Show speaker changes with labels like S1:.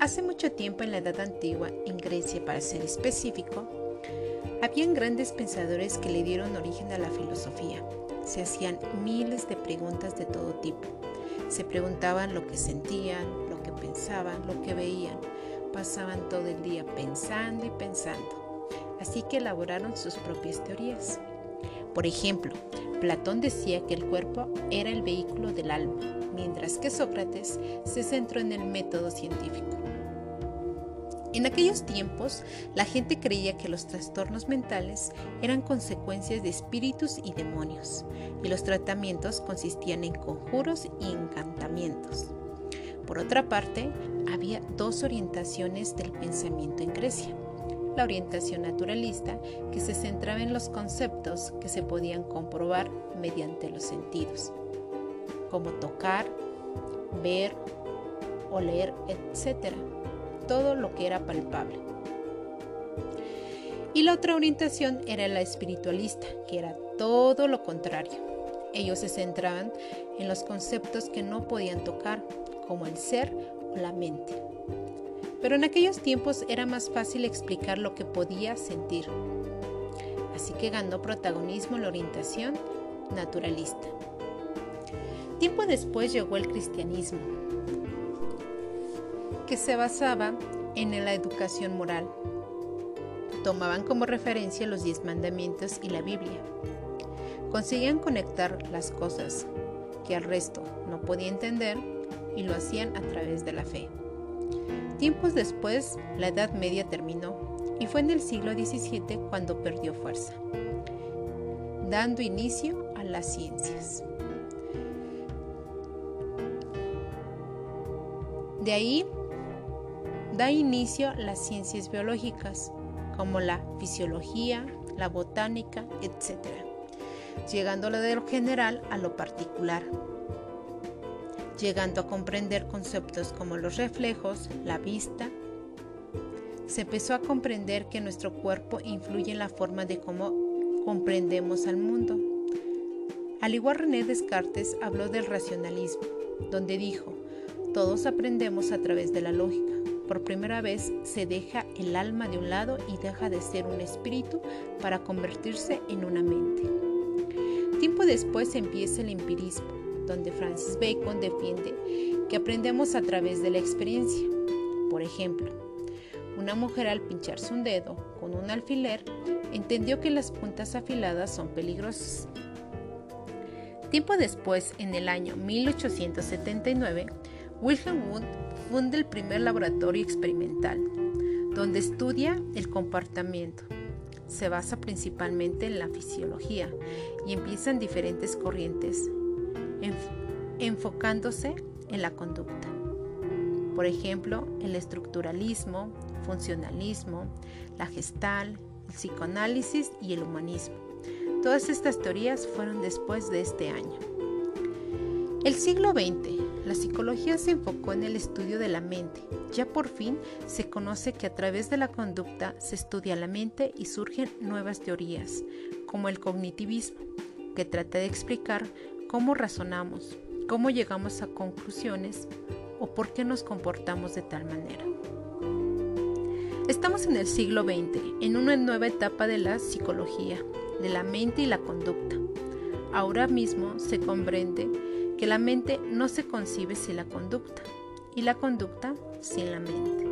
S1: Hace mucho tiempo en la Edad Antigua, en Grecia para ser específico, habían grandes pensadores que le dieron origen a la filosofía. Se hacían miles de preguntas de todo tipo. Se preguntaban lo que sentían, lo que pensaban, lo que veían. Pasaban todo el día pensando y pensando. Así que elaboraron sus propias teorías. Por ejemplo, Platón decía que el cuerpo era el vehículo del alma, mientras que Sócrates se centró en el método científico. En aquellos tiempos, la gente creía que los trastornos mentales eran consecuencias de espíritus y demonios, y los tratamientos consistían en conjuros y encantamientos. Por otra parte, había dos orientaciones del pensamiento en Grecia la orientación naturalista, que se centraba en los conceptos que se podían comprobar mediante los sentidos, como tocar, ver, oler, etc. Todo lo que era palpable. Y la otra orientación era la espiritualista, que era todo lo contrario. Ellos se centraban en los conceptos que no podían tocar, como el ser o la mente pero en aquellos tiempos era más fácil explicar lo que podía sentir. Así que ganó protagonismo la orientación naturalista. Tiempo después llegó el cristianismo, que se basaba en la educación moral. Tomaban como referencia los diez mandamientos y la Biblia. Conseguían conectar las cosas que al resto no podía entender y lo hacían a través de la fe. Tiempos después, la Edad Media terminó y fue en el siglo XVII cuando perdió fuerza, dando inicio a las ciencias. De ahí da inicio las ciencias biológicas, como la fisiología, la botánica, etc., llegando de lo general a lo particular, llegando a comprender conceptos como los reflejos, la vista. Se empezó a comprender que nuestro cuerpo influye en la forma de cómo comprendemos al mundo. Al igual René Descartes habló del racionalismo, donde dijo, todos aprendemos a través de la lógica. Por primera vez se deja el alma de un lado y deja de ser un espíritu para convertirse en una mente. Tiempo después empieza el empirismo, donde Francis Bacon defiende que aprendemos a través de la experiencia. Por ejemplo, una mujer al pincharse un dedo con un alfiler entendió que las puntas afiladas son peligrosas. Tiempo después, en el año 1879, Wilhelm Wundt funda el primer laboratorio experimental, donde estudia el comportamiento. Se basa principalmente en la fisiología y empiezan diferentes corrientes enfocándose en la conducta. Por ejemplo, el estructuralismo, funcionalismo, la gestal, el psicoanálisis y el humanismo. Todas estas teorías fueron después de este año. El siglo XX, la psicología se enfocó en el estudio de la mente. Ya por fin se conoce que a través de la conducta se estudia la mente y surgen nuevas teorías, como el cognitivismo, que trata de explicar cómo razonamos, cómo llegamos a conclusiones o por qué nos comportamos de tal manera. Estamos en el siglo XX, en una nueva etapa de la psicología, de la mente y la conducta. Ahora mismo se comprende que la mente no se concibe sin la conducta y la conducta sin la mente.